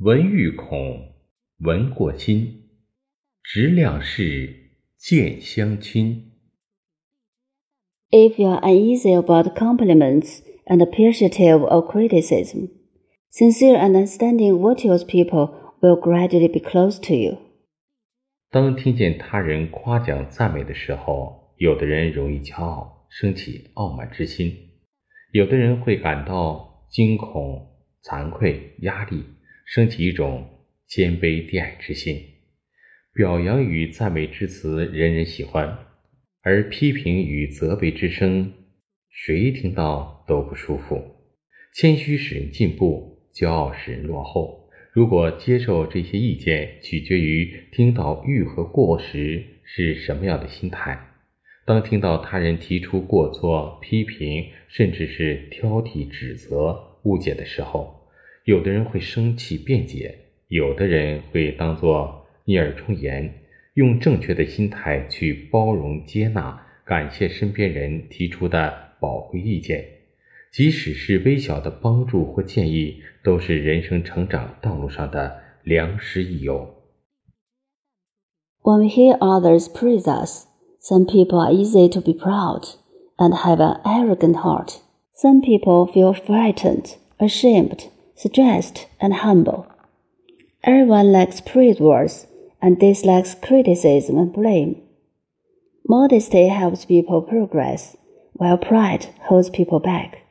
闻欲恐，闻过心，直量事，见相亲。If you are uneasy about compliments and appreciative of criticism, sincere understanding virtuous people will gradually be close to you. 当听见他人夸奖赞美的时候，有的人容易骄傲，升起傲慢之心；有的人会感到惊恐、惭愧、压力。升起一种谦卑低矮之心，表扬与赞美之词人人喜欢，而批评与责备之声，谁听到都不舒服。谦虚使人进步，骄傲使人落后。如果接受这些意见，取决于听到愈合过时是什么样的心态。当听到他人提出过错、批评，甚至是挑剔、指责、误解的时候。有的人会生气辩解，有的人会当作逆耳忠言，用正确的心态去包容接纳，感谢身边人提出的宝贵意见，即使是微小的帮助或建议，都是人生成长道路上的良师益友。When we hear others praise us, some people are easy to be proud and have an arrogant heart. Some people feel frightened, ashamed. Stressed, and humble. Everyone likes praise words and dislikes criticism and blame. Modesty helps people progress, while pride holds people back.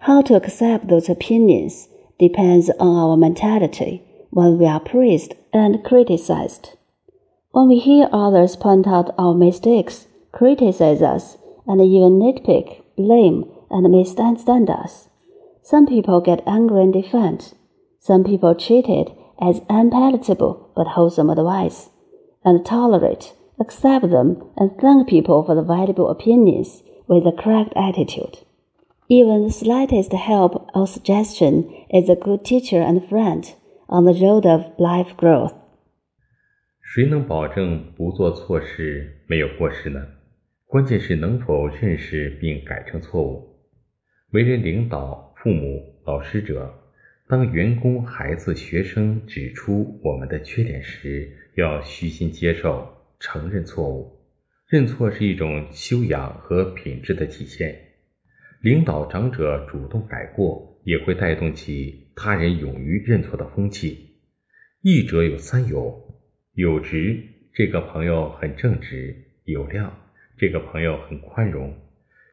How to accept those opinions depends on our mentality when we are praised and criticized. When we hear others point out our mistakes, criticize us, and even nitpick, blame, and misunderstand us, some people get angry and defend. Some people treat it as unpalatable but wholesome advice, and tolerate, accept them, and thank people for the valuable opinions with the correct attitude. Even the slightest help or suggestion is a good teacher and friend on the road of life growth. 谁能保证不做错事、没有过失呢？关键是能否认识并改正错误。为人领导 父母、老师者，当员工、孩子、学生指出我们的缺点时，要虚心接受、承认错误。认错是一种修养和品质的体现。领导长者主动改过，也会带动起他人勇于认错的风气。义者有三有：有直，这个朋友很正直；有量，这个朋友很宽容；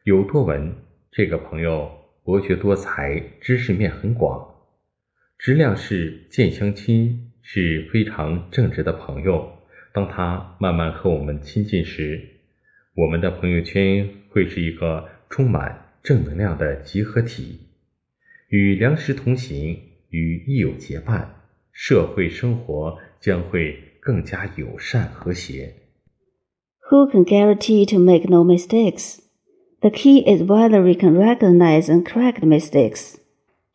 有多闻，这个朋友。博学多才，知识面很广。质量是见相亲，是非常正直的朋友。当他慢慢和我们亲近时，我们的朋友圈会是一个充满正能量的集合体。与良师同行，与益友结伴，社会生活将会更加友善和谐。Who can guarantee to make no mistakes? The key is whether we can recognize and correct mistakes.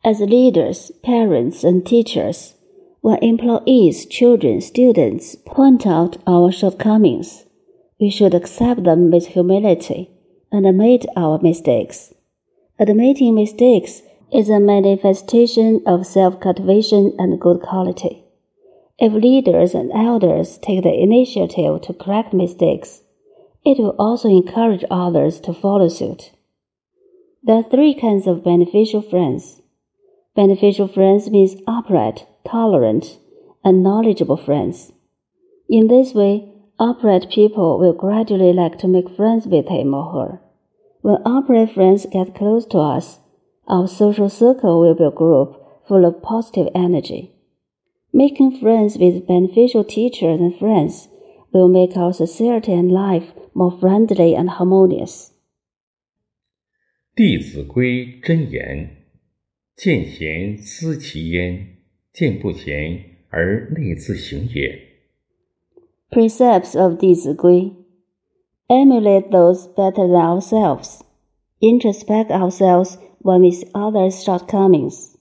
As leaders, parents, and teachers, when employees, children, students point out our shortcomings, we should accept them with humility and admit our mistakes. Admitting mistakes is a manifestation of self cultivation and good quality. If leaders and elders take the initiative to correct mistakes, it will also encourage others to follow suit. There are three kinds of beneficial friends. Beneficial friends means upright, tolerant, and knowledgeable friends. In this way, upright people will gradually like to make friends with him or her. When upright friends get close to us, our social circle will be a group full of positive energy. Making friends with beneficial teachers and friends will make our society and life more friendly and harmonious. 弟子规真言：见贤思齐焉，见不贤而内自省也。Precepts of 弟子规：Emulate those better than ourselves. Introspect ourselves when we see others' shortcomings.